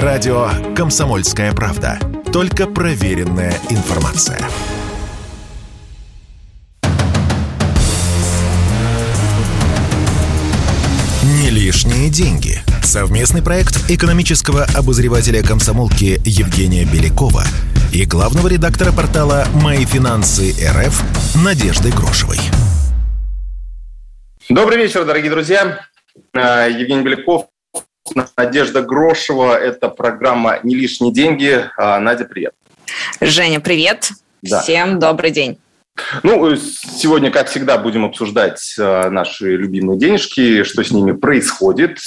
Радио «Комсомольская правда». Только проверенная информация. Не лишние деньги. Совместный проект экономического обозревателя комсомолки Евгения Белякова и главного редактора портала «Мои финансы РФ» Надежды Грошевой. Добрый вечер, дорогие друзья. Э, Евгений Беляков, Надежда Грошева. Это программа «Не лишние деньги». Э, Надя, привет. Женя, привет. Да. Всем добрый день. Ну, э, сегодня, как всегда, будем обсуждать наши любимые денежки, что с ними происходит,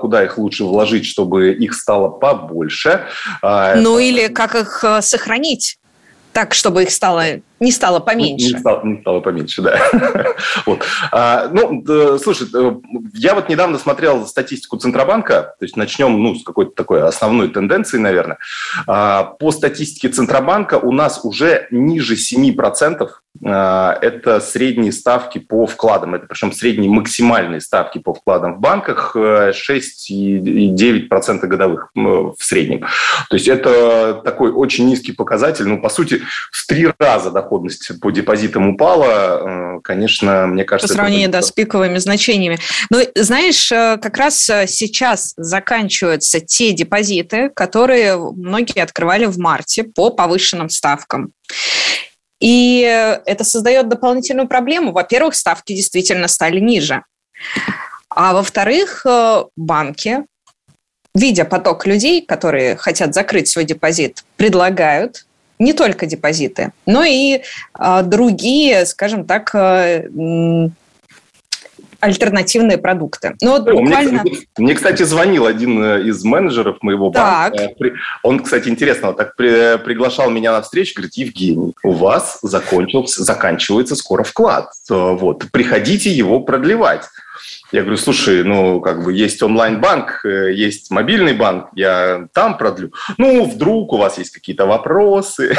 куда их лучше вложить, чтобы их стало побольше. Ну, или как их сохранить так, чтобы их стало не стало поменьше. Не стало, не стало поменьше, да. вот. а, ну, да, слушай, э, я вот недавно смотрел статистику Центробанка, то есть начнем ну, с какой-то такой основной тенденции, наверное. А, по статистике Центробанка у нас уже ниже 7% а, это средние ставки по вкладам. Это причем средние максимальные ставки по вкладам в банках 6,9% э, годовых в среднем. То есть это такой очень низкий показатель. Ну, по сути, в три раза доход доходность по депозитам упала, э, конечно, мне кажется... По сравнению, это... да, с пиковыми значениями. Но, знаешь, э, как раз сейчас заканчиваются те депозиты, которые многие открывали в марте по повышенным ставкам. И это создает дополнительную проблему. Во-первых, ставки действительно стали ниже. А во-вторых, банки, видя поток людей, которые хотят закрыть свой депозит, предлагают не только депозиты, но и э, другие, скажем так, э, альтернативные продукты. Ну, вот буквально... мне, мне, кстати, звонил один э, из менеджеров моего банка. Так. Он, кстати, интересно, вот так при, приглашал меня на встречу, говорит, Евгений, у вас закончился, заканчивается скоро вклад. Вот, приходите его продлевать. Я говорю, слушай, ну, как бы есть онлайн-банк, э, есть мобильный банк, я там продлю. Ну, вдруг у вас есть какие-то вопросы.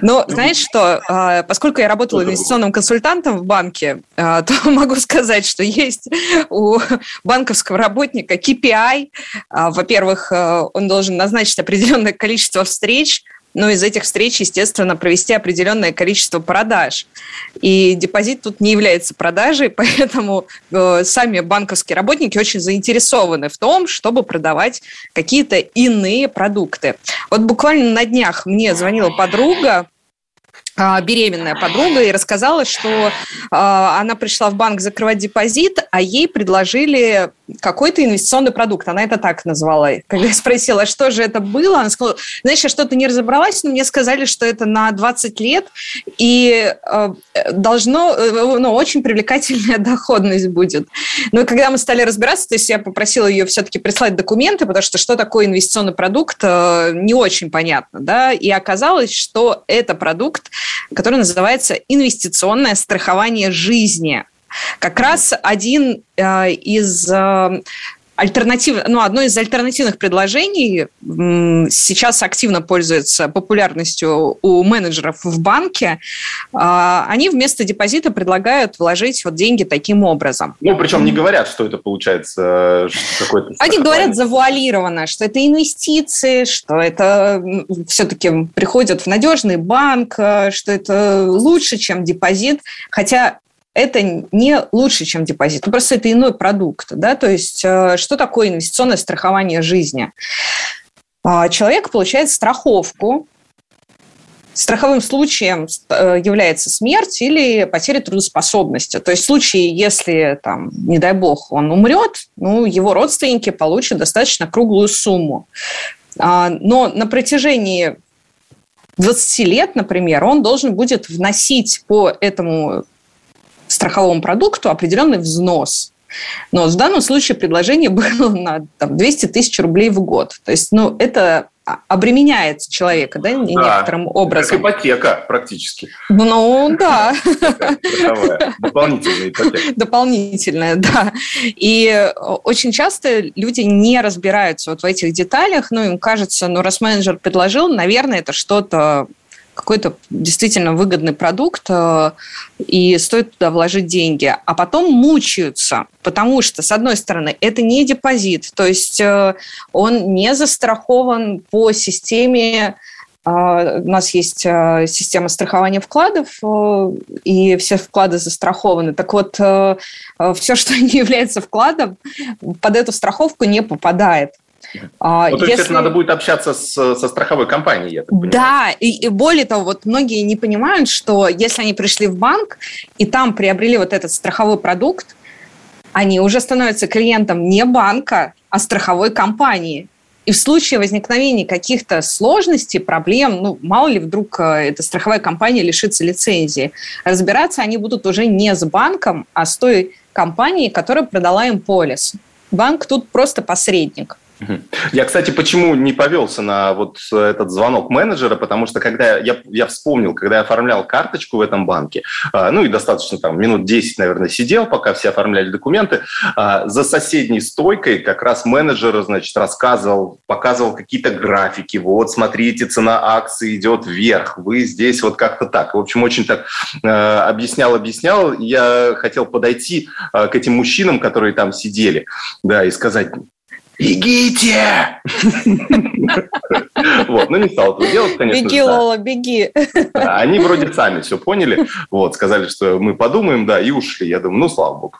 Ну, знаешь что, а, поскольку я работала инвестиционным консультантом в банке, а, то могу сказать, что есть у банковского работника KPI. А, во-первых, он должен назначить определенное количество встреч но из этих встреч, естественно, провести определенное количество продаж. И депозит тут не является продажей, поэтому э, сами банковские работники очень заинтересованы в том, чтобы продавать какие-то иные продукты. Вот буквально на днях мне звонила подруга, беременная подруга и рассказала, что а, она пришла в банк закрывать депозит, а ей предложили какой-то инвестиционный продукт. Она это так назвала. Когда я спросила, что же это было, она сказала, знаешь, я что-то не разобралась, но мне сказали, что это на 20 лет, и а, должно, ну, очень привлекательная доходность будет. Но когда мы стали разбираться, то есть я попросила ее все-таки прислать документы, потому что что такое инвестиционный продукт, э, не очень понятно, да, и оказалось, что это продукт, который называется «Инвестиционное страхование жизни». Как раз один э, из э, альтернатив, ну, одно из альтернативных предложений сейчас активно пользуется популярностью у менеджеров в банке. А, они вместо депозита предлагают вложить вот деньги таким образом. Ну, причем не говорят, что это получается какой-то... Они говорят завуалированно, что это инвестиции, что это все-таки приходят в надежный банк, э, что это лучше, чем депозит. Хотя это не лучше, чем депозит. Ну, просто это иной продукт. Да? То есть э, что такое инвестиционное страхование жизни? А, человек получает страховку, Страховым случаем э, является смерть или потеря трудоспособности. То есть в случае, если, там, не дай бог, он умрет, ну, его родственники получат достаточно круглую сумму. А, но на протяжении 20 лет, например, он должен будет вносить по этому страховому продукту определенный взнос. Но в данном случае предложение было на там, 200 тысяч рублей в год. То есть, ну, это обременяет человека, да, да некоторым образом. Как ипотека практически. Ну, да. Дополнительная ипотека. Дополнительная, да. И очень часто люди не разбираются вот в этих деталях, ну, им кажется, ну, раз менеджер предложил, наверное, это что-то какой-то действительно выгодный продукт, э, и стоит туда вложить деньги. А потом мучаются, потому что, с одной стороны, это не депозит, то есть э, он не застрахован по системе а, у нас есть система страхования вкладов, и все вклады застрахованы. Так вот, все, что не является вкладом, под эту страховку не попадает. А, ну, то есть это надо будет общаться с, со страховой компанией, я так понимаю. Да, и, и более того, вот многие не понимают, что если они пришли в банк и там приобрели вот этот страховой продукт, они уже становятся клиентом не банка, а страховой компании. И в случае возникновения каких-то сложностей, проблем, ну, мало ли вдруг э, эта страховая компания лишится лицензии, разбираться они будут уже не с банком, а с той компанией, которая продала им полис. Банк тут просто посредник. Я, кстати, почему не повелся на вот этот звонок менеджера, потому что когда я, я вспомнил, когда я оформлял карточку в этом банке, а, ну и достаточно там минут 10, наверное, сидел, пока все оформляли документы, а, за соседней стойкой как раз менеджер, значит, рассказывал, показывал какие-то графики, вот, смотрите, цена акции идет вверх, вы здесь вот как-то так. В общем, очень так а, объяснял, объяснял. Я хотел подойти к этим мужчинам, которые там сидели, да, и сказать, бегите! Вот, ну не стал этого делать, конечно. Беги, Лола, беги. Они вроде сами все поняли, вот, сказали, что мы подумаем, да, и ушли. Я думаю, ну, слава богу.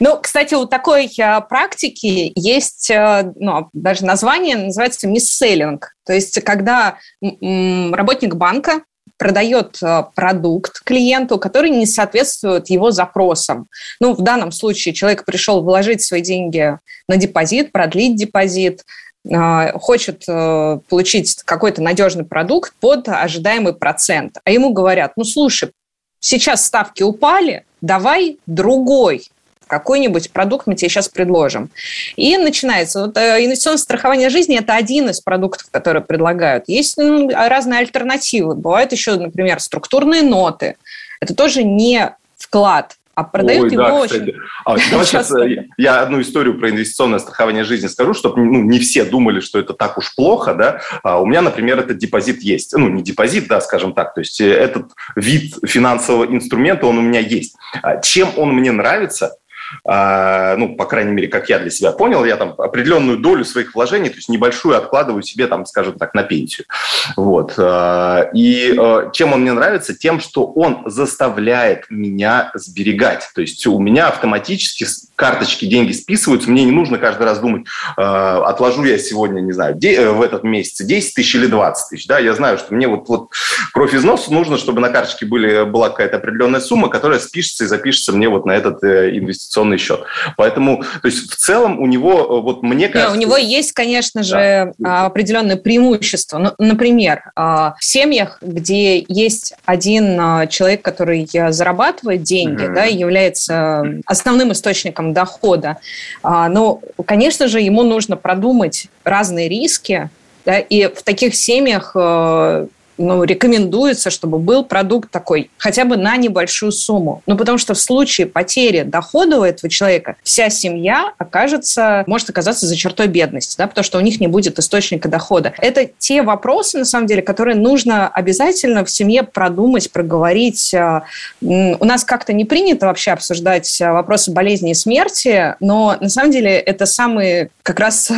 Ну, кстати, у такой а, практики есть, а, ну, даже название называется мисселлинг. То есть, когда работник банка продает э, продукт клиенту, который не соответствует его запросам. Ну, в данном случае человек пришел вложить свои деньги на депозит, продлить депозит, э, хочет э, получить какой-то надежный продукт под ожидаемый процент. А ему говорят, ну, слушай, сейчас ставки упали, давай другой какой-нибудь продукт мы тебе сейчас предложим. И начинается. Вот, э, инвестиционное страхование жизни – это один из продуктов, которые предлагают. Есть ну, разные альтернативы. Бывают еще, например, структурные ноты. Это тоже не вклад, а продают Ой, его да, очень... А, давай сейчас э, я одну историю про инвестиционное страхование жизни скажу, чтобы ну, не все думали, что это так уж плохо. Да? А у меня, например, этот депозит есть. Ну, не депозит, да, скажем так. То есть э, этот вид финансового инструмента, он у меня есть. А чем он мне нравится? А, ну, по крайней мере, как я для себя понял, я там определенную долю своих вложений, то есть небольшую откладываю себе, там, скажем так, на пенсию. Вот. А, и а, чем он мне нравится? Тем, что он заставляет меня сберегать. То есть у меня автоматически карточки деньги списываются, мне не нужно каждый раз думать, отложу я сегодня, не знаю, в этот месяц 10 тысяч или 20 тысяч. Да, я знаю, что мне вот, вот кровь из носа нужно, чтобы на карточке были, была какая-то определенная сумма, которая спишется и запишется мне вот на этот э, инвестиционный инвестиционный счет. Поэтому, то есть в целом у него, э, вот мне кажется... Нет, у него есть, конечно же, да. определенные преимущества. Ну, например, а, в семьях, где есть один а, человек, который зарабатывает деньги, mm-hmm. да, является основным источником дохода, а, ну, конечно же, ему нужно продумать разные риски, да, и в таких семьях э, ну, рекомендуется, чтобы был продукт такой хотя бы на небольшую сумму. Ну, потому что в случае потери дохода у этого человека вся семья окажется, может оказаться за чертой бедности, да, потому что у них не будет источника дохода. Это те вопросы, на самом деле, которые нужно обязательно в семье продумать, проговорить. А, у нас как-то не принято вообще обсуждать а, вопросы болезни и смерти, но на самом деле это самые как раз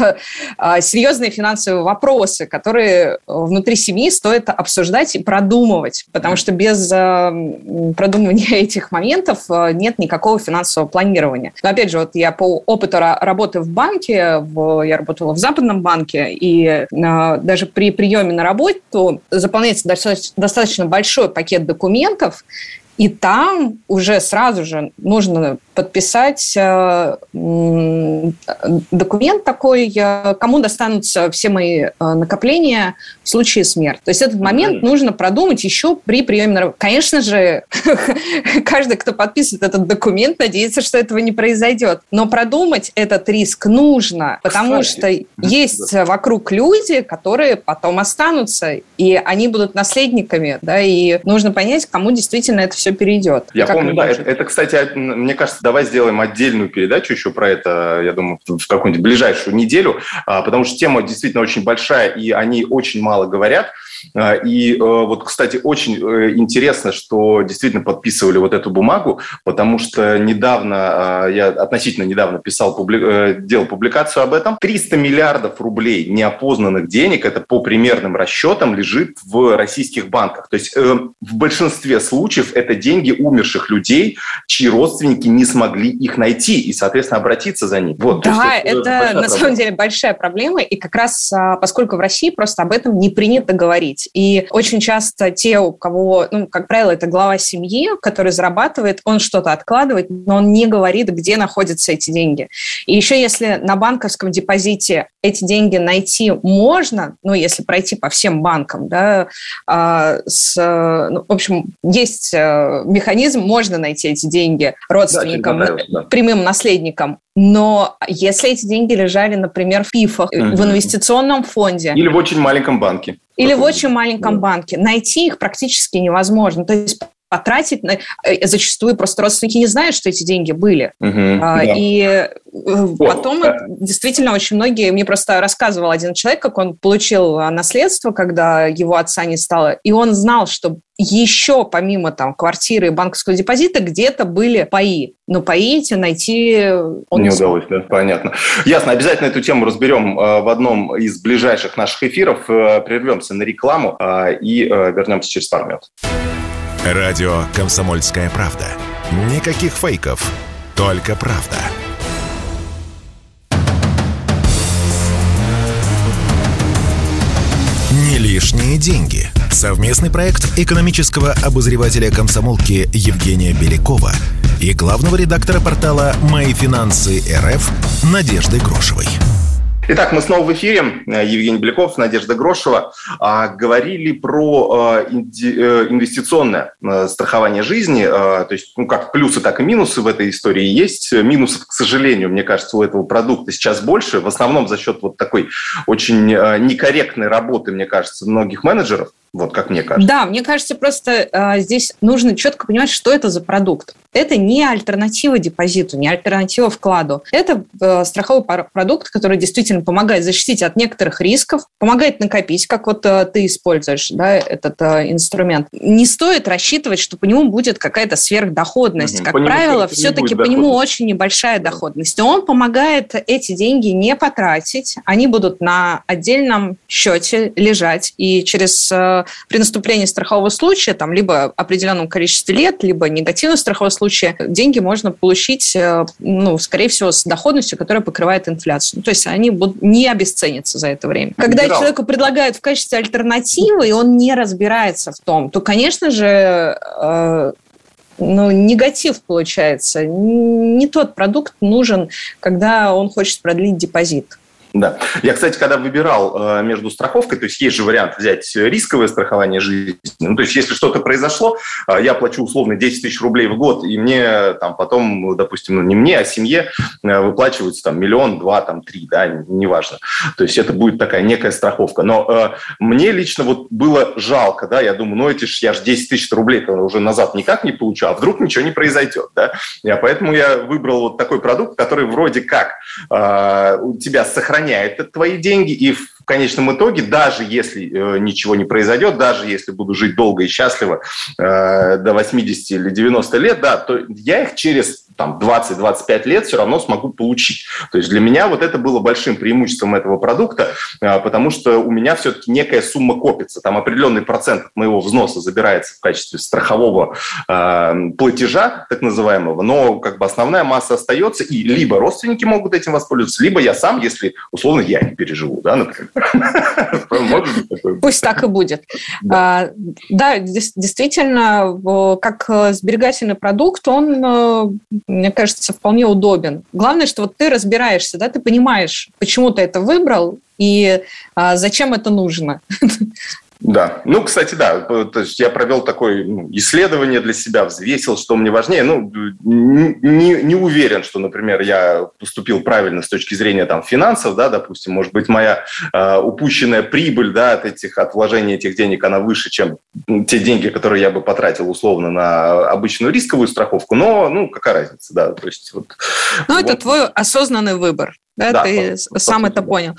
а, серьезные финансовые вопросы, которые внутри семьи стоит обсуждать и продумывать, потому что без э, продумывания этих моментов э, нет никакого финансового планирования. Но опять же, вот я по опыту работы в банке, в, я работала в западном банке, и э, даже при приеме на работу заполняется достаточно большой пакет документов, и там уже сразу же нужно подписать э, документ такой, э, кому достанутся все мои э, накопления в случае смерти. То есть этот момент нужно продумать еще при приеме на работу. Конечно же, каждый, кто подписывает этот документ, надеется, что этого не произойдет. Но продумать этот риск нужно, потому Кстати. что есть вокруг люди, которые потом останутся, и они будут наследниками, да, и нужно понять, кому действительно это все перейдет. Я помню, да, это, это, кстати, мне кажется, давай сделаем отдельную передачу еще про это, я думаю, в какую-нибудь ближайшую неделю, а, потому что тема действительно очень большая, и они очень мало говорят. И вот, кстати, очень интересно, что действительно подписывали вот эту бумагу, потому что недавно, я относительно недавно писал, делал публикацию об этом. 300 миллиардов рублей неопознанных денег, это по примерным расчетам, лежит в российских банках. То есть в большинстве случаев это деньги умерших людей, чьи родственники не смогли их найти и, соответственно, обратиться за ними. Вот, да, это, это на самом деле большая проблема, и как раз а, поскольку в России просто об этом не принято говорить. И очень часто те, у кого, ну, как правило, это глава семьи, который зарабатывает, он что-то откладывает, но он не говорит, где находятся эти деньги. И еще если на банковском депозите эти деньги найти можно, ну, если пройти по всем банкам, да, а, с, ну, в общем, есть э, механизм, можно найти эти деньги родственникам, да, да. прямым наследникам. Но если эти деньги лежали, например, в ПИФах, угу. в инвестиционном фонде... Или в очень маленьком банке. Или в очень маленьком да. банке. Найти их практически невозможно. То есть потратить, на... Э, зачастую просто родственники не знают, что эти деньги были. Угу, а, да. И э, потом О, действительно очень многие, мне просто рассказывал один человек, как он получил наследство, когда его отца не стало, и он знал, что еще помимо там квартиры и банковского депозита где-то были паи. Но паи эти найти он не, не удалось, да? Понятно. Ясно. Обязательно эту тему разберем э, в одном из ближайших наших эфиров. Прервемся на рекламу и вернемся через пару минут. Радио «Комсомольская правда». Никаких фейков, только правда. Не лишние деньги. Совместный проект экономического обозревателя комсомолки Евгения Белякова и главного редактора портала «Мои финансы РФ» Надежды Грошевой. Итак, мы снова в эфире. Евгений Беляков, Надежда Грошева. А, говорили про э, инвестиционное э, страхование жизни. Э, то есть, ну, как плюсы, так и минусы в этой истории есть. Минусов, к сожалению, мне кажется, у этого продукта сейчас больше. В основном за счет вот такой очень некорректной работы, мне кажется, многих менеджеров. Вот как мне кажется. Да, мне кажется, просто э, здесь нужно четко понимать, что это за продукт. Это не альтернатива депозиту, не альтернатива вкладу. Это э, страховой продукт, который действительно помогает защитить от некоторых рисков, помогает накопить, как вот э, ты используешь да, этот э, инструмент. Не стоит рассчитывать, что по нему будет какая-то сверхдоходность. Угу. Как правило, все-таки по нему очень небольшая доходность. И он помогает эти деньги не потратить. Они будут на отдельном счете лежать. И через э, при наступлении страхового случая, там, либо определенном количестве лет, либо негативного страхового случая, деньги можно получить, э, ну, скорее всего, с доходностью, которая покрывает инфляцию. То есть они будут не обесценятся за это время. Когда Либерал. человеку предлагают в качестве альтернативы, и он не разбирается в том, то, конечно же, э, ну, негатив получается. Не тот продукт нужен, когда он хочет продлить депозит. Да. Я, кстати, когда выбирал э, между страховкой, то есть есть же вариант взять рисковое страхование жизни. Ну, то есть если что-то произошло, э, я плачу условно 10 тысяч рублей в год, и мне там потом, допустим, ну, не мне, а семье э, выплачиваются там миллион, два, там три, да, неважно. То есть это будет такая некая страховка. Но э, мне лично вот было жалко, да, я думаю, ну эти ж, я же 10 тысяч рублей уже назад никак не получу, а вдруг ничего не произойдет, да. И, поэтому я выбрал вот такой продукт, который вроде как э, у тебя сохраняет сохраняет твои деньги, и в конечном итоге, даже если э, ничего не произойдет, даже если буду жить долго и счастливо э, до 80 или 90 лет, да, то я их через там 20-25 лет все равно смогу получить. То есть для меня вот это было большим преимуществом этого продукта, э, потому что у меня все-таки некая сумма копится. Там определенный процент моего взноса забирается в качестве страхового э, платежа, так называемого, но как бы основная масса остается, и либо родственники могут этим воспользоваться, либо я сам, если условно я не переживу, да, например. Пусть так и будет. Да, а, действительно, как сберегательный продукт, он, э, мне кажется, вполне удобен. Главное, что вот ты разбираешься, да, ты понимаешь, почему ты это выбрал и а, зачем это нужно. Да, ну, кстати, да, то есть я провел такое ну, исследование для себя, взвесил, что мне важнее. Ну, не, не уверен, что, например, я поступил правильно с точки зрения там финансов, да, допустим, может быть, моя э, упущенная прибыль, да, от этих, от вложения этих денег, она выше, чем те деньги, которые я бы потратил условно на обычную рисковую страховку, но, ну, какая разница, да, то есть вот. Ну, вот. это твой осознанный выбор. Да, да ты по, сам по это да. понял.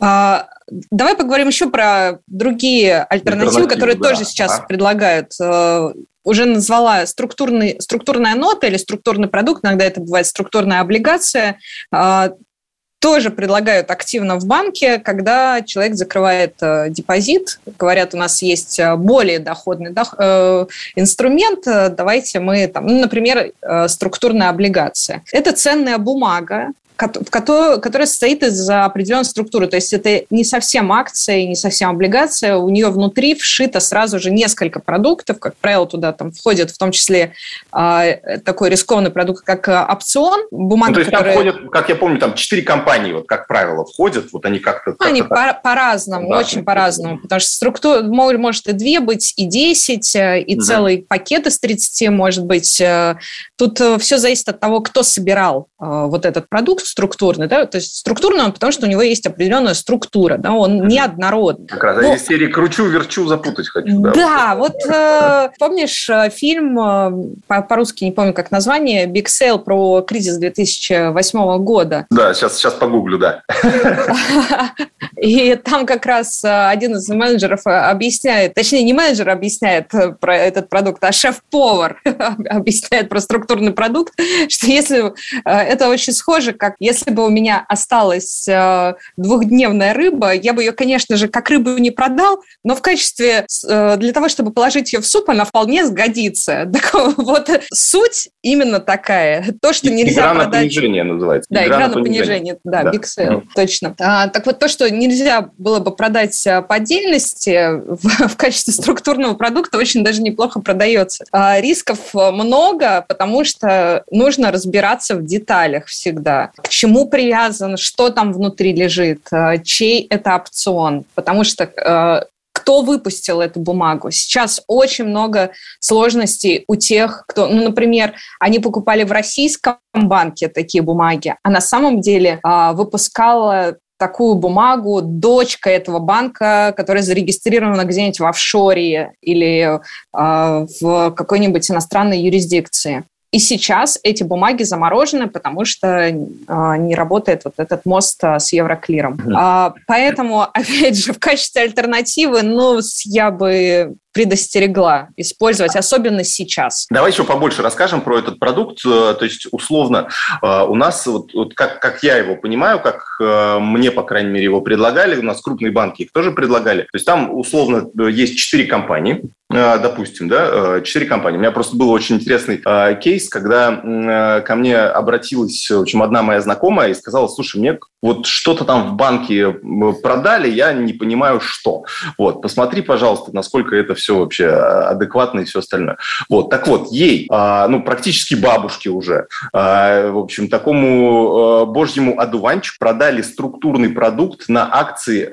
А, давай поговорим еще про другие альтернативы, которые да, тоже сейчас да. предлагают. Э, уже назвала структурный, структурная нота или структурный продукт, иногда это бывает структурная облигация. А, тоже предлагают активно в банке, когда человек закрывает э, депозит, говорят, у нас есть э, более доходный дох, э, инструмент, давайте мы, там, ну, например, э, структурная облигация. Это ценная бумага, которая состоит из определенной структуры. То есть это не совсем акция, не совсем облигация. У нее внутри вшито сразу же несколько продуктов. Как правило, туда там входит в том числе э, такой рискованный продукт, как а, опцион. Бумага, ну, то есть которая... там входят, как я помню, там четыре компании, вот как правило, входят. Вот они как-то... Как они по- по-разному, да, очень по-разному. Потому что структура может и две быть, и десять, э, и угу. целый пакет из 30 может быть. Э, тут э, все зависит от того, кто собирал вот этот продукт, структурный, да, то есть структурный он, потому что у него есть определенная структура, да, он неоднородный. Как раз Но... из серии «кручу-верчу, запутать хочу». Да, да вот э, помнишь э, фильм, э, по-русски не помню как название, «Big Sale» про кризис 2008 года. Да, сейчас, сейчас погуглю, да. И там как раз э, один из менеджеров объясняет, точнее, не менеджер объясняет про этот продукт, а шеф-повар объясняет про структурный продукт, что если это очень схоже, как если бы у меня осталась э, двухдневная рыба, я бы ее, конечно же, как рыбу не продал, но в качестве, э, для того, чтобы положить ее в суп, она вполне сгодится. Так вот, суть именно такая. То, что нельзя игра продать... на понижение называется. Да, игра, игра на понижение. понижение. Да, да. Big Sale, mm. точно. А, так вот, то, что нельзя было бы продать э, по отдельности в, в качестве структурного продукта, очень даже неплохо продается. А, рисков много, потому что нужно разбираться в деталях всегда к чему привязан, что там внутри лежит, э, чей это опцион. Потому что э, кто выпустил эту бумагу. Сейчас очень много сложностей у тех, кто, ну, например, они покупали в российском банке такие бумаги, а на самом деле э, выпускала такую бумагу дочка этого банка, которая зарегистрирована где-нибудь в офшоре или э, в какой-нибудь иностранной юрисдикции. И сейчас эти бумаги заморожены, потому что э, не работает вот этот мост э, с Евроклиром. Mm-hmm. Поэтому, опять же, в качестве альтернативы, ну, я бы предостерегла использовать, особенно сейчас. Давай еще побольше расскажем про этот продукт. Э, то есть, условно, э, у нас, вот, вот как, как я его понимаю, как э, мне, по крайней мере, его предлагали, у нас крупные банки их тоже предлагали. То есть, там, условно, есть четыре компании, допустим, да, четыре компании. У меня просто был очень интересный кейс, когда ко мне обратилась, в общем, одна моя знакомая и сказала, слушай, мне вот что-то там в банке продали, я не понимаю, что. Вот, посмотри, пожалуйста, насколько это все вообще а, адекватно и все остальное. Вот, так вот, ей, а, ну, практически бабушке уже, а, в общем, такому божьему одуванчику продали структурный продукт на акции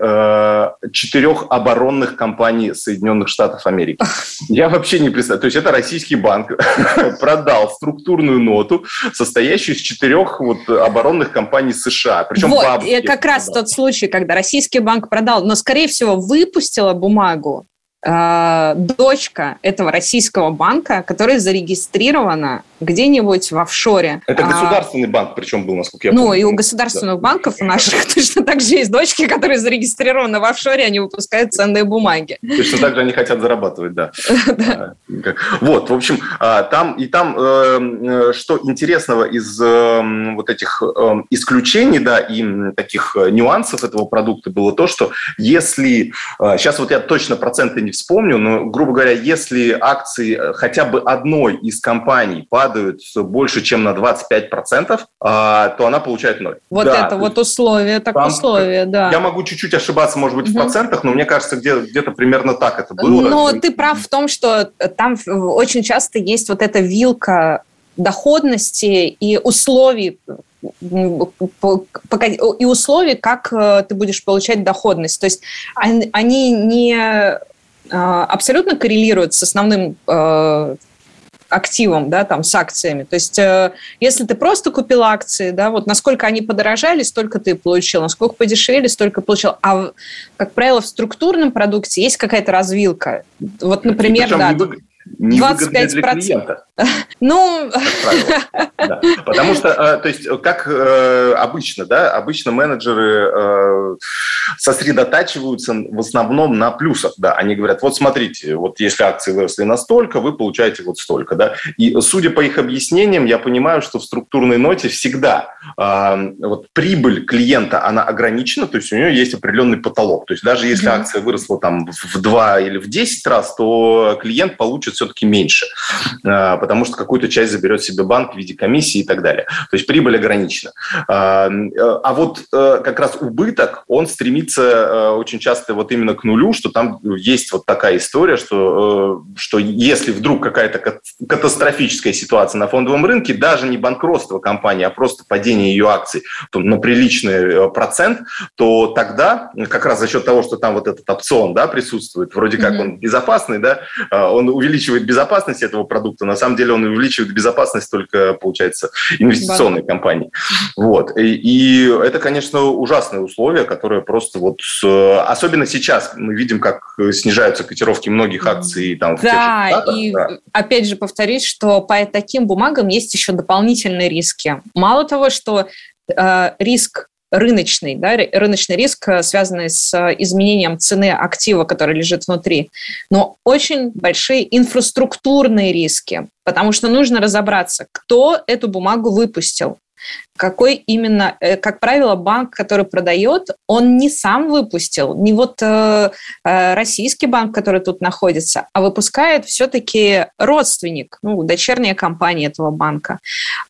четырех оборонных компаний Соединенных Штатов Америки. Я вообще не представляю. То есть это российский банк продал структурную ноту, состоящую из четырех вот оборонных компаний США. Причем вот, бабушки. как раз тот случай, когда российский банк продал, но, скорее всего, выпустила бумагу э, дочка этого российского банка, которая зарегистрирована где-нибудь в офшоре. Это а, государственный а, банк, причем был, насколько я ну, помню. Ну, и у государственных да. банков у наших точно так же есть дочки, которые зарегистрированы в офшоре, они выпускают ценные бумаги. Точно так же они хотят зарабатывать, да. А, вот, в общем, а, там и там, э, э, что интересного из э, вот этих исключений, да, и таких нюансов этого продукта было то, что если, сейчас вот я точно проценты не вспомню, но, грубо говоря, если акции хотя бы одной из компаний падают больше, чем на 25%, а, то она получает ноль. Вот да, это вот условие, так там, условие, да. Я могу чуть-чуть ошибаться, может быть, угу. в процентах, но мне кажется, где, где-то примерно так это было. Но ты прав в том, что там очень часто есть вот эта вилка доходности и условий и условий, как э, ты будешь получать доходность. То есть они не э, абсолютно коррелируют с основным э, активом, да, там, с акциями. То есть, э, если ты просто купил акции, да, вот насколько они подорожали, столько ты получил, насколько подешевели, столько получил. А, как правило, в структурном продукте есть какая-то развилка. Вот, например, да. Невыгодные для клиента. Ну... Да. Потому что, э, то есть, как э, обычно, да, обычно менеджеры э, сосредотачиваются в основном на плюсах, да, они говорят, вот смотрите, вот если акции выросли настолько, вы получаете вот столько, да, и судя по их объяснениям, я понимаю, что в структурной ноте всегда вот прибыль клиента, она ограничена, то есть у нее есть определенный потолок, то есть даже если акция выросла там в 2 или в 10 раз, то клиент получит все-таки меньше, потому что какую-то часть заберет себе банк в виде комиссии и так далее. То есть прибыль ограничена. А, а вот э, как раз убыток, он стремится э, очень часто вот именно к нулю, что там есть вот такая история, что, э, что если вдруг какая-то катастрофическая ситуация на фондовом рынке, даже не банкротство компании, а просто падение ее акций на приличный процент, то тогда как раз за счет того, что там вот этот опцион да, присутствует, вроде как mm-hmm. он безопасный, да, он увеличивает безопасность этого продукта, на самом деле он увеличивает безопасность только, получается, инвестиционной компании. Вот. И, и это, конечно, ужасные условия, которые просто вот... Особенно сейчас мы видим, как снижаются котировки многих акций. Там, да, и да. опять же повторюсь, что по таким бумагам есть еще дополнительные риски. Мало того, что э, риск рыночный, да, рыночный риск, э, связанный с э, изменением цены актива, который лежит внутри, но очень большие инфраструктурные риски, потому что нужно разобраться, кто эту бумагу выпустил, какой именно, э, как правило, банк, который продает, он не сам выпустил, не вот э, э, российский банк, который тут находится, а выпускает все-таки родственник, ну, дочерняя компания этого банка.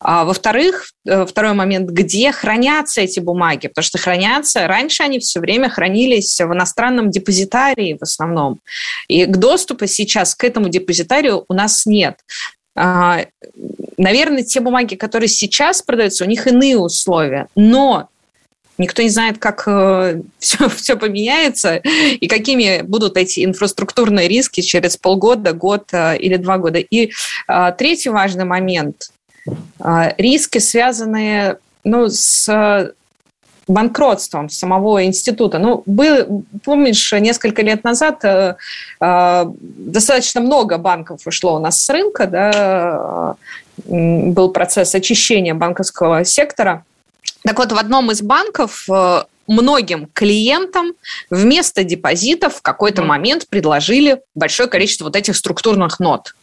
А, во-вторых, второй момент, где хранятся эти бумаги, потому что хранятся, раньше они все время хранились в иностранном депозитарии в основном, и к доступа сейчас к этому депозитарию у нас нет. Наверное, те бумаги, которые сейчас продаются, у них иные условия, но никто не знает, как все, все поменяется и какими будут эти инфраструктурные риски через полгода, год а, или два года. И а, третий важный момент риски, связанные ну, с банкротством самого института. Ну, был, помнишь, несколько лет назад э, э, достаточно много банков ушло у нас с рынка, да, э, был процесс очищения банковского сектора. Так вот, в одном из банков э, многим клиентам вместо депозитов в какой-то момент предложили большое количество вот этих структурных нот.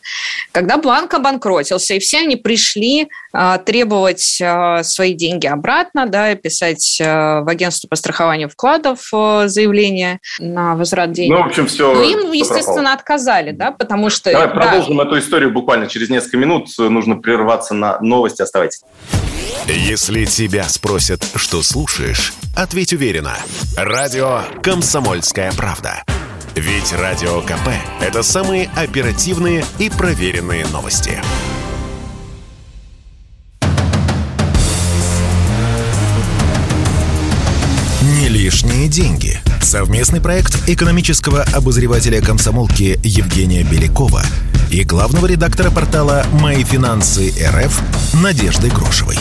Когда банк обанкротился, и все они пришли э, требовать э, свои деньги обратно, да, писать э, в агентство по страхованию вкладов заявление на возврат денег. Ну, в общем, все. Но им, естественно, пропало. отказали, да, потому что... Давай да, продолжим эту историю буквально через несколько минут. Нужно прерваться на новости. Оставайтесь. Если тебя спросят, что слушаешь, ответь уверенно. Радио «Комсомольская правда». Ведь Радио КП – это самые оперативные и проверенные новости. Не лишние деньги. Совместный проект экономического обозревателя комсомолки Евгения Белякова и главного редактора портала «Мои финансы РФ» Надежды Грошевой.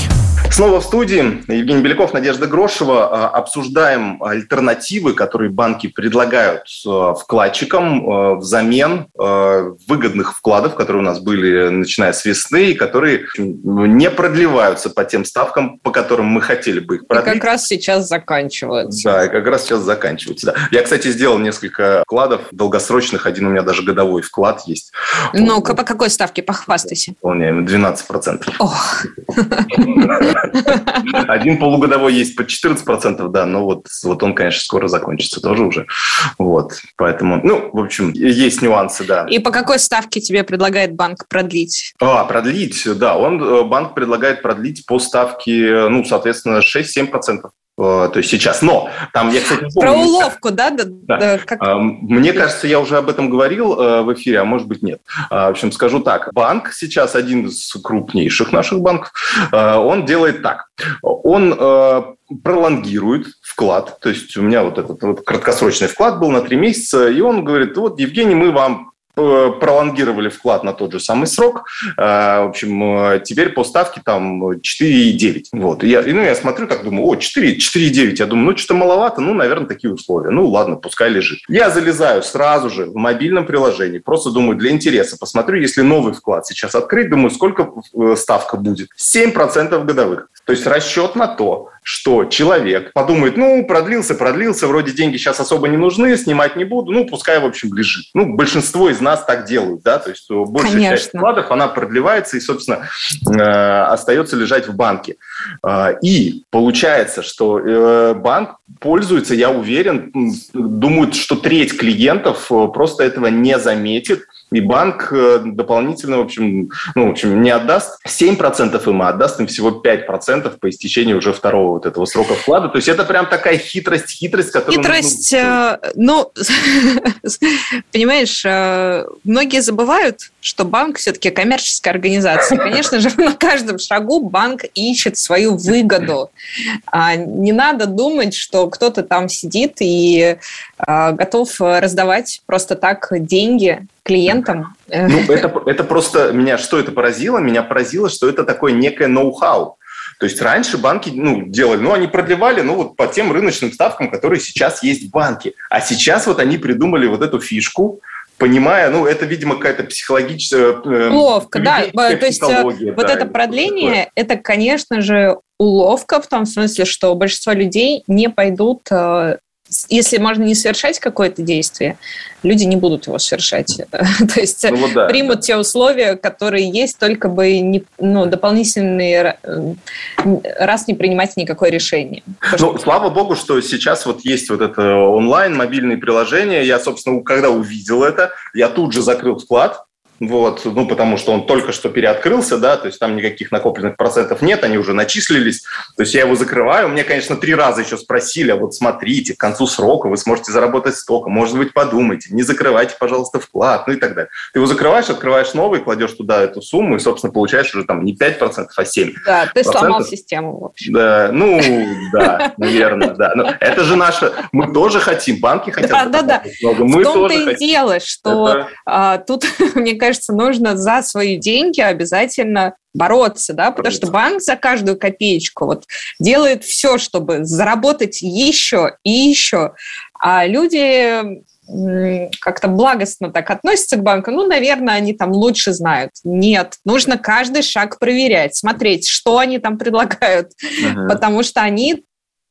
Снова в студии Евгений Беляков, Надежда Грошева. А, обсуждаем альтернативы, которые банки предлагают а, вкладчикам а, взамен выгодных вкладов, которые у нас были начиная с весны, и которые не продлеваются по тем ставкам, по которым мы хотели бы их продлить. И как раз сейчас заканчиваются. Да, и как раз сейчас заканчиваются. Да. Я, кстати, сделал несколько вкладов долгосрочных. Один у меня даже годовой вклад есть. Ну-ка, по какой ставке? Похвастайся. Выполняем 12%. Ох. Один полугодовой есть по 14%, да, но вот, вот он, конечно, скоро закончится тоже уже. Вот, поэтому, ну, в общем, есть нюансы, да. И по какой ставке тебе предлагает банк продлить? А, продлить, да, он, э, банк предлагает продлить по ставке, ну, соответственно, 6-7%. Э, то есть сейчас. Но там я, кстати, помню, Про уловку, да? да, да. Как... А, мне кажется, я уже об этом говорил э, в эфире, а может быть нет. А, в общем, скажу так. Банк сейчас один из крупнейших наших банков. Э, он делает так. Он пролонгирует вклад. То есть у меня вот этот вот краткосрочный вклад был на три месяца, и он говорит, вот, Евгений, мы вам пролонгировали вклад на тот же самый срок. В общем, теперь по ставке там 4,9. Вот. Я, ну, я смотрю, так думаю, о, 4, 4,9. Я думаю, ну, что-то маловато, ну, наверное, такие условия. Ну, ладно, пускай лежит. Я залезаю сразу же в мобильном приложении, просто думаю, для интереса, посмотрю, если новый вклад сейчас открыть, думаю, сколько ставка будет. 7% годовых. То есть расчет на то, что человек подумает, ну, продлился, продлился, вроде деньги сейчас особо не нужны, снимать не буду, ну, пускай, в общем, лежит. Ну, большинство из нас так делают, да, то есть большая Конечно. часть вкладов, она продлевается и, собственно, э, остается лежать в банке. Э, и получается, что э, банк пользуется, я уверен, думают, что треть клиентов просто этого не заметит, и банк э, дополнительно, в общем, ну, в общем, не отдаст 7% им, а отдаст им всего 5% по истечении уже второго вот этого срока вклада. То есть это прям такая хитрость, хитрость, которую... Хитрость, нужно... ну, понимаешь, э, многие забывают, что банк все-таки коммерческая организация. Конечно же, на каждом шагу банк ищет свою выгоду. А не надо думать, что кто-то там сидит и а, готов раздавать просто так деньги клиентам. Ну, это, это просто меня, что это поразило? Меня поразило, что это такое некое ноу-хау. То есть раньше банки ну, делали, ну, они продлевали, ну, вот по тем рыночным ставкам, которые сейчас есть в банке. А сейчас вот они придумали вот эту фишку, понимая, ну, это, видимо, какая-то психологическая... Э, уловка, да. То есть э, да, вот это продление, это, конечно же, уловка в том смысле, что большинство людей не пойдут э, если можно не совершать какое-то действие, люди не будут его совершать. То есть ну, вот да, примут да. те условия, которые есть, только бы не, ну, дополнительные э, раз не принимать никакое решение. Ну, что... слава богу, что сейчас вот есть вот это онлайн, мобильные приложения. Я, собственно, когда увидел это, я тут же закрыл вклад, вот, ну, потому что он только что переоткрылся, да, то есть там никаких накопленных процентов нет, они уже начислились, то есть я его закрываю, мне, конечно, три раза еще спросили, а вот смотрите, к концу срока вы сможете заработать столько, может быть, подумайте, не закрывайте, пожалуйста, вклад, ну и так далее. Ты его закрываешь, открываешь новый, кладешь туда эту сумму, и, собственно, получаешь уже там не 5%, а 7%. Да, ты сломал систему, в общем. Да, ну, да, наверное, да. Но это же наше, мы тоже хотим, банки хотят. Да, да, да. В том-то и дело, что а, тут, мне кажется, кажется, нужно за свои деньги обязательно бороться, да, потому что банк за каждую копеечку вот делает все, чтобы заработать еще и еще, а люди как-то благостно так относятся к банку, ну, наверное, они там лучше знают. Нет, нужно каждый шаг проверять, смотреть, что они там предлагают, ага. потому что они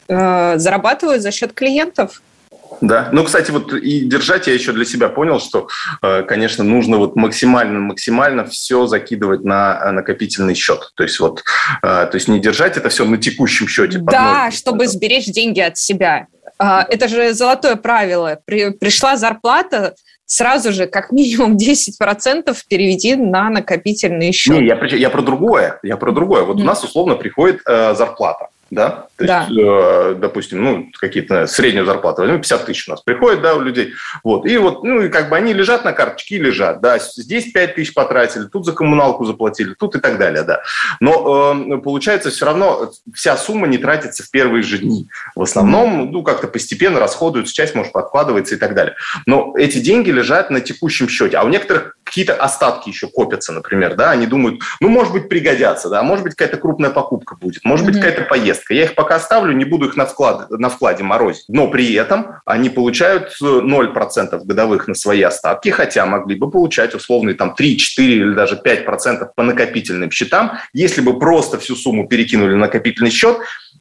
э, зарабатывают за счет клиентов. Да, ну, кстати, вот и держать я еще для себя понял, что, э, конечно, нужно вот максимально, максимально все закидывать на э, накопительный счет. То есть вот, э, то есть не держать это все на текущем счете. Да, чтобы сберечь деньги от себя. А, это же золотое правило. При, пришла зарплата, сразу же как минимум 10% переведи на накопительный счет. Не, я, я про другое. Я про другое. Вот mm. у нас условно приходит э, зарплата да, то да. есть, э, допустим, ну, какие-то среднюю зарплату, ну, 50 тысяч у нас приходит, да, у людей, вот, и вот, ну, и как бы они лежат на карточке и лежат, да, здесь 5 тысяч потратили, тут за коммуналку заплатили, тут и так далее, да, но э, получается все равно вся сумма не тратится в первые же дни, в основном, ну, как-то постепенно расходуется, часть, может, подкладывается и так далее, но эти деньги лежат на текущем счете, а у некоторых какие-то остатки еще копятся, например, да, они думают, ну, может быть, пригодятся, да, может быть, какая-то крупная покупка будет, может быть, какая-то поездка, поездка. Я их пока оставлю, не буду их на, вклад, на вкладе морозить. Но при этом они получают 0% годовых на свои остатки, хотя могли бы получать условные там 3, 4 или даже 5% по накопительным счетам, если бы просто всю сумму перекинули на накопительный счет,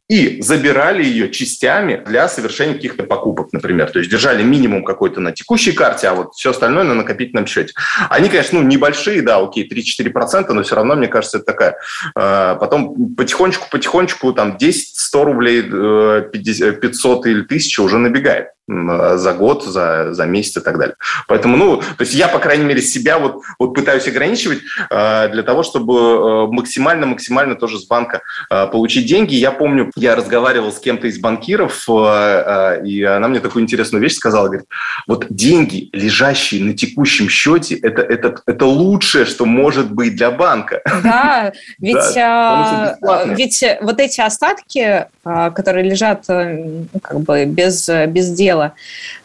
и забирали ее частями для совершения каких-то покупок, например. То есть держали минимум какой-то на текущей карте, а вот все остальное на накопительном счете. Они, конечно, ну, небольшие, да, окей, 3-4%, но все равно, мне кажется, это такая. Э, потом потихонечку-потихонечку там 10-100 рублей, 500 э, или 1000 уже набегает за год, за, за месяц и так далее. Поэтому, ну, то есть я, по крайней мере, себя вот, вот пытаюсь ограничивать э, для того, чтобы максимально-максимально тоже с банка получить деньги. Я помню, я разговаривал с кем-то из банкиров, э, э, и она мне такую интересную вещь сказала, говорит, вот деньги, лежащие на текущем счете, это, это, это лучшее, что может быть для банка. Да, ведь, да, а, ведь вот эти остатки, которые лежат ну, как бы без, без дела, дело.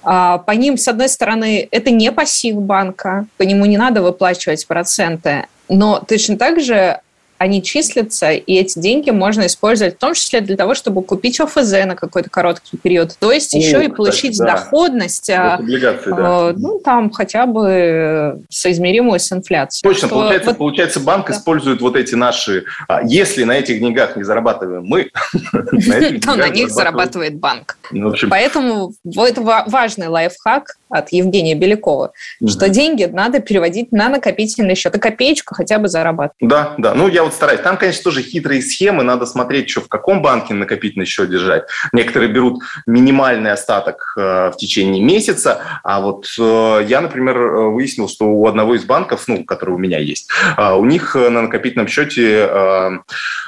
А, по ним, с одной стороны, это не пассив банка, по нему не надо выплачивать проценты, но точно так же они числятся, и эти деньги можно использовать в том числе для того, чтобы купить ОФЗ на какой-то короткий период. То есть О, еще и получить да. доходность, вот облигации, да. э, ну, там хотя бы соизмеримую с инфляцией. Точно, что, получается, вот, получается, банк да. использует вот эти наши... А, если на этих деньгах не зарабатываем мы, то на них зарабатывает банк. Ну, Поэтому это важный лайфхак от Евгения Белякова, что деньги надо переводить на накопительный счет, и копеечку хотя бы зарабатывать. Да, да. Ну, я вот стараюсь. Там, конечно, тоже хитрые схемы, надо смотреть, что в каком банке накопительный счет держать. Некоторые берут минимальный остаток э, в течение месяца, а вот э, я, например, выяснил, что у одного из банков, ну, который у меня есть, э, у них на накопительном счете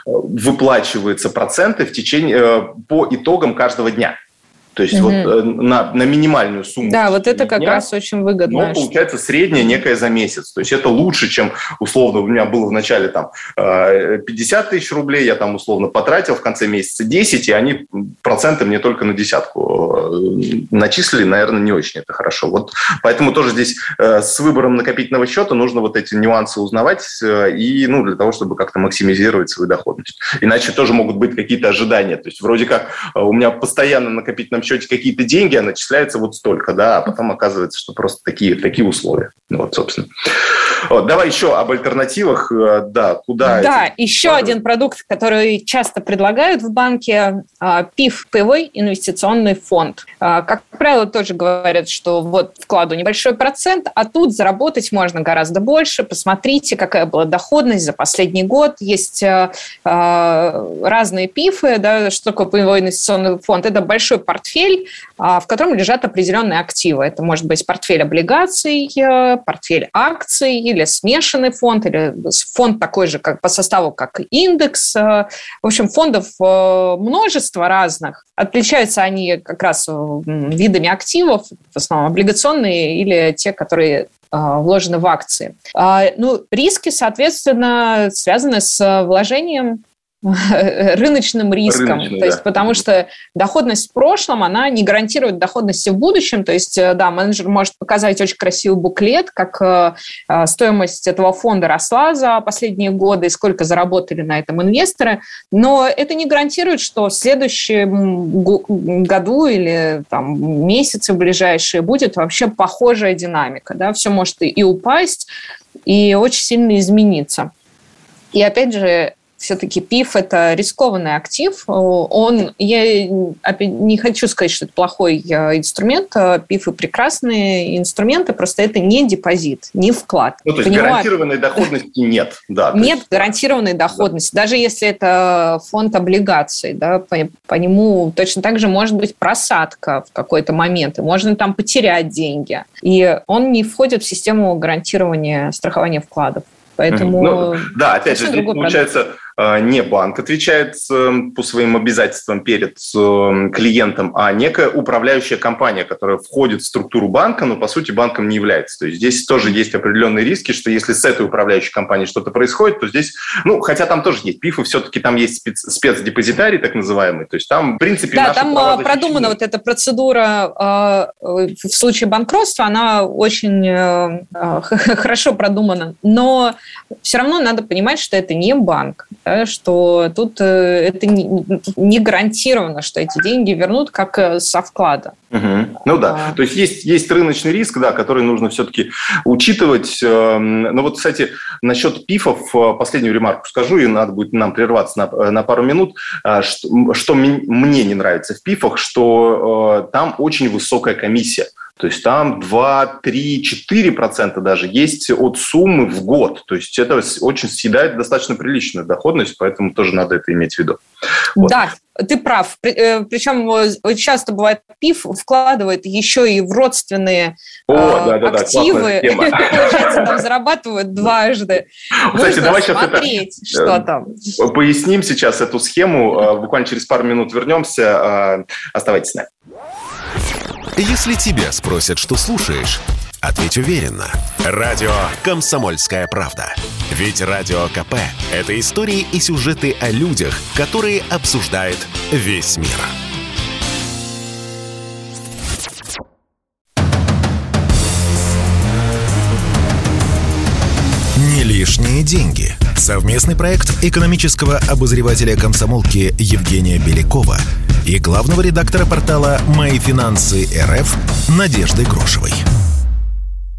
выплачиваются проценты в течение, по итогам каждого дня. То есть угу. вот э, на, на минимальную сумму. Да, вот это как раз очень выгодно. Но получается средняя некая за месяц. То есть это лучше, чем условно у меня было в начале там 50 э, тысяч рублей, я там условно потратил в конце месяца 10, и они проценты мне только на десятку э, начислили, наверное, не очень это хорошо. Вот поэтому тоже здесь с выбором накопительного счета нужно вот эти нюансы узнавать и ну, для того, чтобы как-то максимизировать свою доходность. Иначе тоже могут быть какие-то ожидания. То есть вроде как у меня постоянно накопительном счете какие-то деньги, а начисляется вот столько, да, а потом оказывается, что просто такие, такие условия. Ну, вот, собственно. Вот, давай еще об альтернативах, э, да, куда... Да, это... еще один продукт, который часто предлагают в банке, а, ПИФ, паевой инвестиционный фонд. А, как правило, тоже говорят, что вот вкладу небольшой процент, а тут заработать можно гораздо больше. Посмотрите, какая была доходность за последний год. Есть э, а, разные ПИФы, да, что такое паевой инвестиционный фонд. Это большой портфель портфель, а, в котором лежат определенные активы. Это может быть портфель облигаций, э, портфель акций или смешанный фонд, или фонд такой же как по составу, как индекс. Э, в общем, фондов э, множество разных. Отличаются они как раз видами активов, в основном облигационные или те, которые вложены в акции. А, ну, риски, соответственно, связаны с вложением рыночным риском. Рыночный, то есть, да. потому что доходность в прошлом, она не гарантирует доходности в будущем. То есть, э, да, менеджер может показать очень красивый буклет, как э, э, стоимость этого фонда росла за последние годы и сколько заработали на этом инвесторы, но это не гарантирует, что в следующем году или там, месяце ближайшие будет вообще похожая динамика. Да? Все может и упасть, и очень сильно измениться. И опять же, все-таки ПИФ – это рискованный актив. Он, я не хочу сказать, что это плохой э, инструмент. ПИФы – прекрасные инструменты, просто это не депозит, не вклад. Ну, то есть Понимаю, гарантированной доходности нет. Да, нет есть, гарантированной доходности. Да. Даже если это фонд облигаций, да, по, по нему точно так же может быть просадка в какой-то момент, и можно там потерять деньги. И он не входит в систему гарантирования страхования вкладов. Поэтому... Ну, да, опять же, здесь получается, продукт Э, не банк отвечает эм, по своим обязательствам перед эм, клиентом, а некая управляющая компания, которая входит в структуру банка, но по сути банком не является. То есть здесь тоже есть определенные риски, что если с этой управляющей компанией что-то происходит, то здесь, ну, хотя там тоже есть пифы, все-таки там есть спец, спецдепозитарий так называемый, то есть там, в принципе, Да, там а, продумана вот эта процедура а, в случае банкротства, она очень э, а, хорошо продумана, но все равно надо понимать, что это не банк да, что тут э, это не гарантировано, что эти деньги вернут как э, со вклада. Угу. Ну да, а... то есть, есть есть рыночный риск, да, который нужно все-таки учитывать. Эм, но вот, кстати, насчет пифов э, последнюю ремарку скажу, и надо будет нам прерваться на, на пару минут. Что, что мне не нравится в пифах, что там очень высокая комиссия. То есть там 2, 3, 4 процента даже есть от суммы в год. То есть это очень съедает достаточно приличную доходность, поэтому тоже надо это иметь в виду. Вот. Да, ты прав. Причем э, часто бывает ПИФ вкладывает еще и в родственные О, э, да, да, активы. Да, Получается, там зарабатывают дважды. Кстати, давай сейчас это, что там. Поясним сейчас эту схему. Э, буквально через пару минут вернемся. Оставайтесь с нами. Если тебя спросят, что слушаешь, ответь уверенно. Радио «Комсомольская правда». Ведь Радио КП – это истории и сюжеты о людях, которые обсуждает весь мир. Не лишние деньги. Совместный проект экономического обозревателя комсомолки Евгения Белякова – и главного редактора портала «Мои финансы РФ» Надежды Грошевой.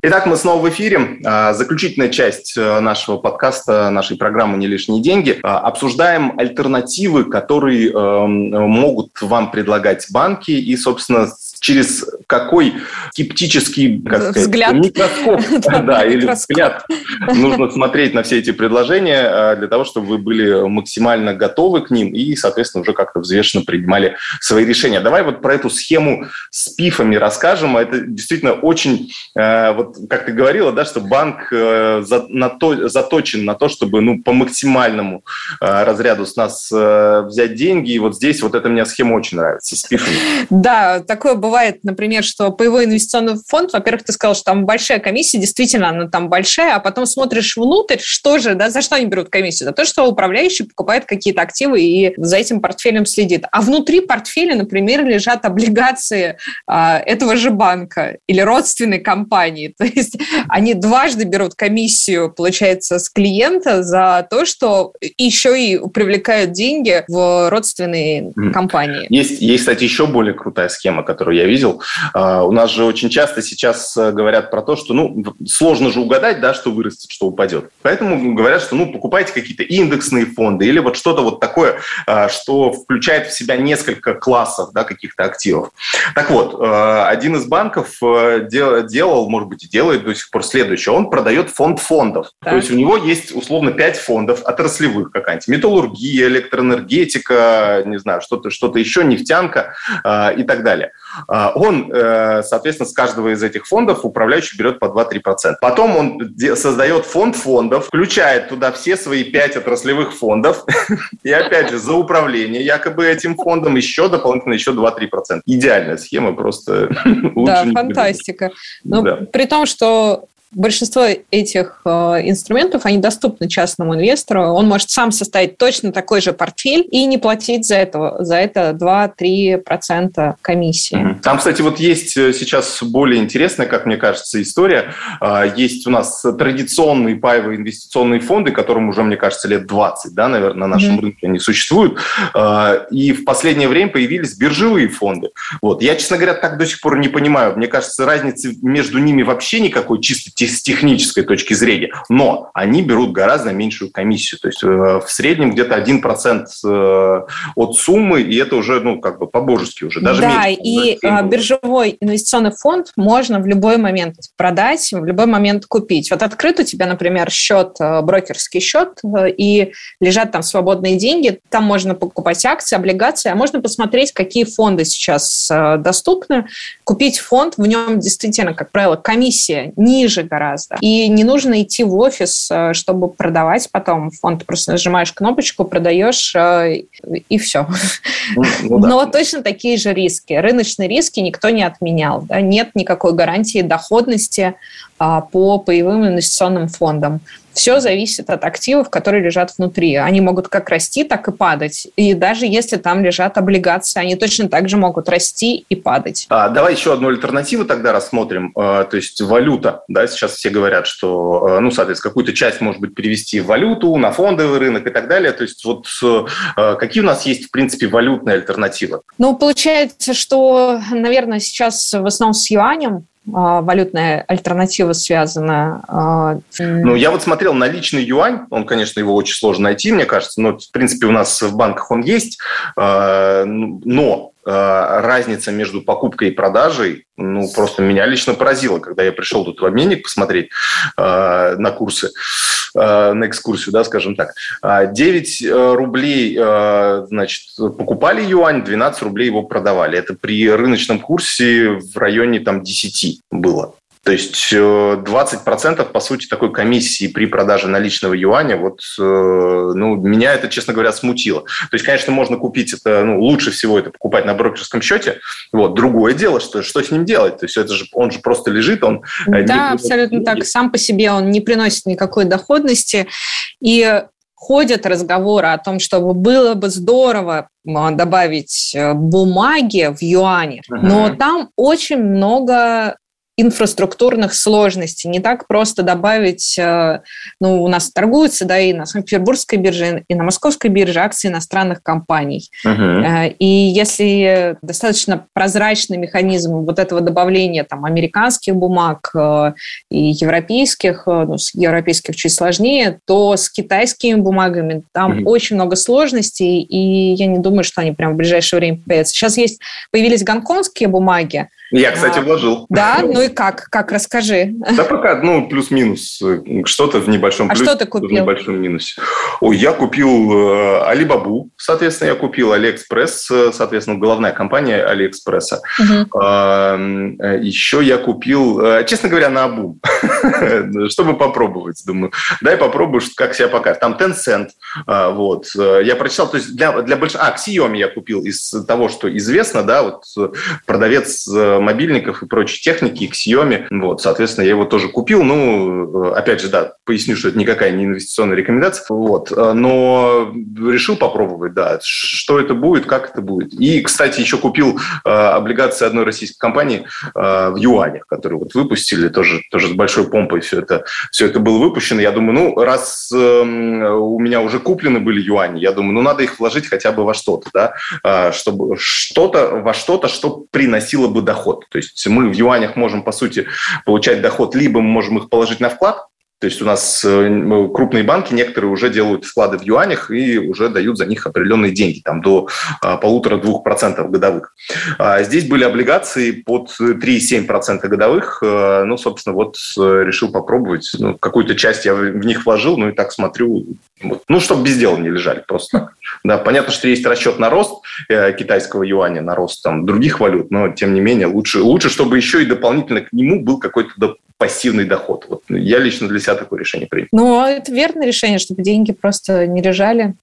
Итак, мы снова в эфире. А, заключительная часть э, нашего подкаста, нашей программы «Не лишние деньги». А, обсуждаем альтернативы, которые эм, могут вам предлагать банки и, собственно, через какой скептический как сказать, взгляд. микроскоп да, или взгляд нужно смотреть на все эти предложения а, для того, чтобы вы были максимально готовы к ним и, соответственно, уже как-то взвешенно принимали свои решения. Давай вот про эту схему с пифами расскажем. Это действительно очень, э, вот как ты говорила, да, что банк э, заточен на то, чтобы ну, по максимальному э, разряду с нас взять деньги. И вот здесь вот эта мне схема очень нравится с пифами. Да, такое бывает бывает, например, что паевой инвестиционный фонд, во-первых, ты сказал, что там большая комиссия, действительно, она там большая, а потом смотришь внутрь, что же, да, за что они берут комиссию? За то, что управляющий покупает какие-то активы и за этим портфелем следит. А внутри портфеля, например, лежат облигации а, этого же банка или родственной компании. То есть они дважды берут комиссию, получается, с клиента за то, что еще и привлекают деньги в родственные компании. Есть, есть, кстати, еще более крутая схема, которую я видел. А, у нас же очень часто сейчас э, говорят про то, что ну, сложно же угадать, да, что вырастет, что упадет. Поэтому говорят, что ну, покупайте какие-то индексные фонды или вот что-то вот такое, а, что включает в себя несколько классов да, каких-то активов. Так вот, э, один из банков э, делал, может быть, и делает до сих пор следующее. Он продает фонд фондов. Так. То есть у него есть условно 5 фондов отраслевых какая-нибудь. Металлургия, электроэнергетика, не знаю, что-то что еще, нефтянка и так далее. А, он, э, соответственно, с каждого из этих фондов управляющий берет по 2-3%. Потом он создает фонд фондов, включает туда все свои 5 отраслевых фондов, и опять же, за управление якобы этим фондом еще дополнительно еще 2-3%. Идеальная схема, просто Да, фантастика. Но при том, что большинство этих э, инструментов, они доступны частному инвестору. Он может сам составить точно такой же портфель и не платить за, это, за это 2-3% комиссии. Там, кстати, вот есть э, сейчас более интересная, как мне кажется, история. Э, есть у нас традиционные паевые инвестиционные фонды, которым уже, мне кажется, лет 20, да, наверное, на нашем mm-hmm. рынке они существуют. Э, и в последнее время появились биржевые фонды. Вот. Я, честно говоря, так до сих пор не понимаю. Мне кажется, разницы между ними вообще никакой чисто с технической точки зрения, но они берут гораздо меньшую комиссию, то есть э, в среднем где-то 1% э, от суммы, и это уже, ну, как бы по-божески уже, даже Да, меньше, и а, биржевой инвестиционный фонд можно в любой момент продать, в любой момент купить. Вот открыт у тебя, например, счет, э, брокерский счет, и лежат там свободные деньги, там можно покупать акции, облигации, а можно посмотреть, какие фонды сейчас доступны, купить фонд, в нем действительно, как правило, комиссия ниже гораздо. И не нужно идти в офис, э, чтобы продавать потом фонд. Просто нажимаешь кнопочку, продаешь, э, и все. Ну, ну, да. Но точно такие же риски. Рыночные риски никто не отменял. Да? Нет никакой гарантии доходности по паевым инвестиционным фондам. Все зависит от активов, которые лежат внутри. Они могут как расти, так и падать. И даже если там лежат облигации, они точно так же могут расти и падать. А, давай еще одну альтернативу тогда рассмотрим. А, то есть валюта. Да, сейчас все говорят, что, а, ну, соответственно, какую-то часть может быть перевести в валюту, на фондовый рынок и так далее. То есть вот а, какие у нас есть, в принципе, валютные альтернативы? Ну, получается, что, наверное, сейчас в основном с юанем а, валютная альтернатива связана? А, ну, я вот смотрел на личный юань, он, конечно, его очень сложно найти, мне кажется, но, в принципе, у нас в банках он есть, а, но разница между покупкой и продажей, ну, просто меня лично поразила, когда я пришел тут в обменник посмотреть на курсы. Э, на экскурсию, да, скажем так. 9 а э, рублей, э, значит, покупали юань, 12 рублей его продавали. Это при рыночном курсе в районе там 10 было. То есть 20% по сути такой комиссии при продаже наличного юаня, вот, ну, меня это, честно говоря, смутило. То есть, конечно, можно купить это, ну, лучше всего это покупать на брокерском счете. Вот, другое дело, что, что с ним делать? То есть, это же, он же просто лежит, он... Да, абсолютно так. Сам по себе он не приносит никакой доходности. И ходят разговоры о том, что было бы здорово добавить э, бумаги в юане, uh-huh. но там очень много инфраструктурных сложностей. Не так просто добавить, э, ну, у нас торгуются, да, и на Санкт-Петербургской бирже, и на Московской бирже акции иностранных компаний. Uh-huh. И если достаточно прозрачный механизм вот этого добавления там американских бумаг э, и европейских, ну, с европейских чуть сложнее, то с китайскими бумагами там uh-huh. очень много сложностей, и я не думаю, что они прямо в ближайшее время появятся. Сейчас есть, появились гонконгские бумаги, я, кстати, а, вложил. Да? Ну и как? Как, расскажи. Да пока, ну, плюс-минус. Что-то в небольшом плюсе, а что ты купил? в небольшом минусе. Ой, я купил э, Алибабу, соответственно, я купил Алиэкспресс, э, соответственно, головная компания Алиэкспресса. Угу. Э, еще я купил, э, честно говоря, на Абу, чтобы попробовать. Думаю, дай попробую, как себя покажет. Там Tencent, э, вот. Я прочитал, то есть для, для большинства... А, Xiaomi я купил из того, что известно, да, вот продавец мобильников и прочей техники, Xiaomi. Вот, соответственно, я его тоже купил. Ну, опять же, да, поясню, что это никакая не инвестиционная рекомендация. Вот, но решил попробовать, да, что это будет, как это будет. И, кстати, еще купил э, облигации одной российской компании э, в юанях, которые вот выпустили, тоже, тоже с большой помпой все это, все это было выпущено. Я думаю, ну, раз э, у меня уже куплены были юани, я думаю, ну, надо их вложить хотя бы во что-то, да, э, чтобы что-то, во что-то, что приносило бы доход доход. То есть мы в юанях можем, по сути, получать доход, либо мы можем их положить на вклад, то есть у нас э, крупные банки, некоторые уже делают вклады в юанях и уже дают за них определенные деньги, там до а, полутора-двух процентов годовых. А здесь были облигации под 3,7% годовых. Э, ну, собственно, вот э, решил попробовать. Ну, какую-то часть я в них вложил, ну и так смотрю, ну, чтобы без дела не лежали просто. Да, понятно, что есть расчет на рост китайского юаня, на рост там других валют, но тем не менее лучше, лучше чтобы еще и дополнительно к нему был какой-то пассивный доход. Вот я лично для себя такое решение принял. Ну, а это верное решение, чтобы деньги просто не лежали.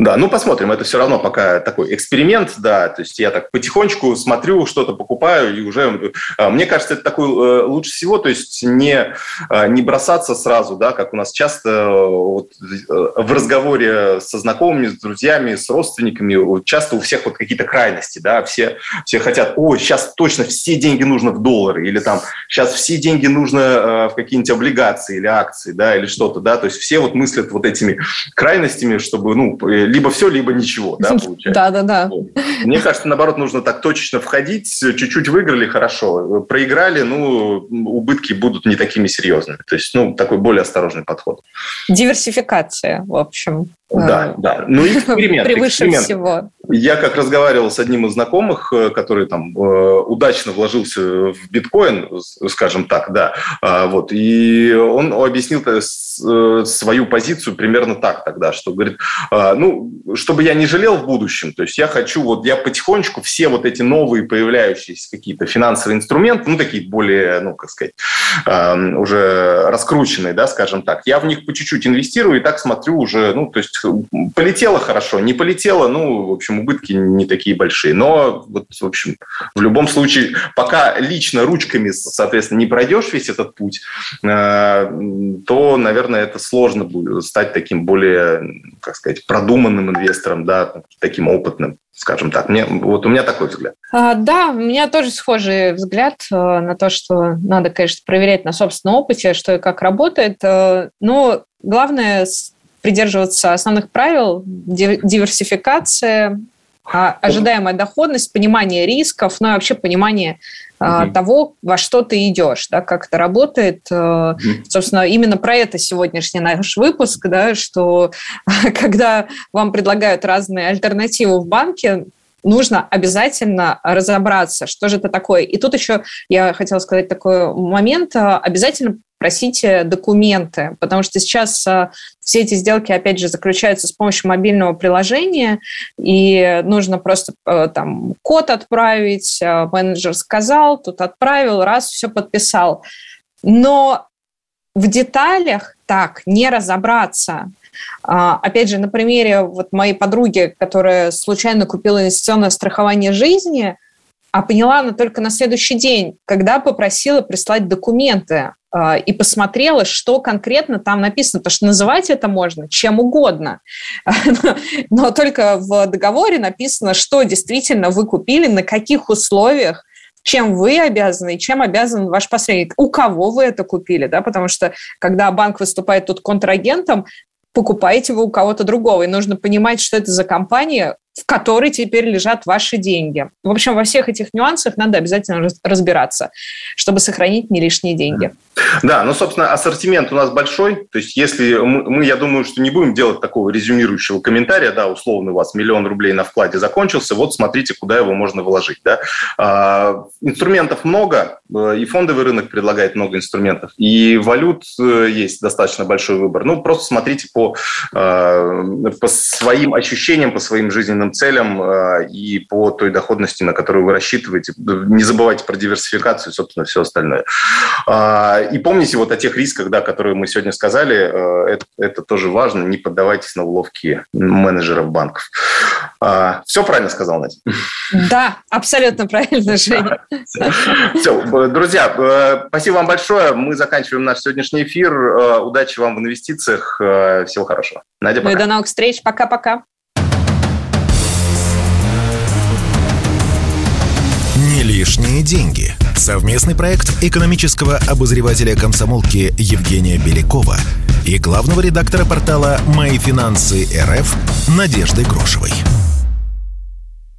Да, ну посмотрим. Это все равно пока такой эксперимент, да. То есть я так потихонечку смотрю, что-то покупаю, и уже... А, мне кажется, это такой э, лучше всего, то есть не, а, не бросаться сразу, да, как у нас часто э, вот, э, в разговоре со знакомыми, с друзьями, с родственниками, часто у всех вот какие-то крайности, да, все, все хотят, ой, сейчас точно все деньги нужно в доллары, или там сейчас все деньги нужно в какие-нибудь облигации или акции, да, или что-то, да, то есть все вот мыслят вот этими крайностями, чтобы, ну, либо все, либо ничего, да, получается. Да, да, да. Мне кажется, наоборот, нужно так точечно входить, чуть-чуть выиграли, хорошо, проиграли, ну, убытки будут не такими серьезными. То есть, ну, такой более осторожный подход. Диверсификация, в общем. Да, да. Ну, эксперимент. Превыше эксперимент. всего. Я как разговаривал с одним из знакомых, э, который там э, удачно вложился в биткоин, скажем так, да, а, вот, и он объяснил э, свою позицию примерно так тогда, что говорит, а, ну, чтобы я не жалел в будущем, то есть я хочу, вот я потихонечку все вот эти новые появляющиеся какие-то финансовые инструменты, ну, такие более, ну, как сказать, а, уже раскрученные, да, скажем так, я в них по чуть-чуть инвестирую и так смотрю уже, ну, то есть полетело хорошо, не полетело, ну, в общем, убытки не такие большие. Но, вот, в общем, в любом случае, пока лично ручками, соответственно, не пройдешь весь этот путь, э, то, наверное, это сложно будет стать таким более, как сказать, продуманным инвестором, да, таким опытным скажем так. Мне, вот у меня такой взгляд. А, да, у меня тоже схожий взгляд э, на то, что надо, конечно, проверять на собственном опыте, что и как работает. Э, но главное придерживаться основных правил, диверсификация, а, ожидаемая доходность, понимание рисков, ну и вообще понимание mm-hmm. того, во что ты идешь, да, как это работает. Mm-hmm. Собственно, именно про это сегодняшний наш выпуск, да, что когда вам предлагают разные альтернативы в банке, нужно обязательно разобраться, что же это такое. И тут еще я хотела сказать такой момент. Обязательно просите документы, потому что сейчас а, все эти сделки, опять же, заключаются с помощью мобильного приложения, и нужно просто а, там код отправить, а, менеджер сказал, тут отправил, раз, все подписал. Но в деталях так не разобраться. Опять же, на примере вот моей подруги, которая случайно купила инвестиционное страхование жизни – а поняла она только на следующий день, когда попросила прислать документы э, и посмотрела, что конкретно там написано, потому что называть это можно чем угодно, но только в договоре написано, что действительно вы купили, на каких условиях, чем вы обязаны чем обязан ваш посредник. У кого вы это купили, да, потому что когда банк выступает тут контрагентом, покупаете вы у кого-то другого. И нужно понимать, что это за компания, в которой теперь лежат ваши деньги. В общем, во всех этих нюансах надо обязательно разбираться, чтобы сохранить не лишние деньги. Да, ну, собственно, ассортимент у нас большой. То есть, если мы, мы, я думаю, что не будем делать такого резюмирующего комментария, да, условно, у вас миллион рублей на вкладе закончился, вот смотрите, куда его можно вложить. Да. А, инструментов много, э, и фондовый рынок предлагает много инструментов, и валют э, есть достаточно большой выбор. Ну, просто смотрите по, а, по своим ощущениям, по своим жизненным целям а, и по той доходности, на которую вы рассчитываете. Не забывайте про диверсификацию, собственно, все остальное. И помните вот о тех рисках, да, которые мы сегодня сказали, э, это, это тоже важно, не поддавайтесь на уловки менеджеров банков. А, все правильно сказал, Надя? Да, абсолютно правильно, Женя. Все, друзья, э, спасибо вам большое. Мы заканчиваем наш сегодняшний эфир. Э, удачи вам в инвестициях. Всего хорошего. Надя, пока. Ну и до новых встреч. Пока-пока. Лишние деньги. Совместный проект экономического обозревателя комсомолки Евгения Белякова и главного редактора портала «Мои финансы РФ» Надежды Грошевой.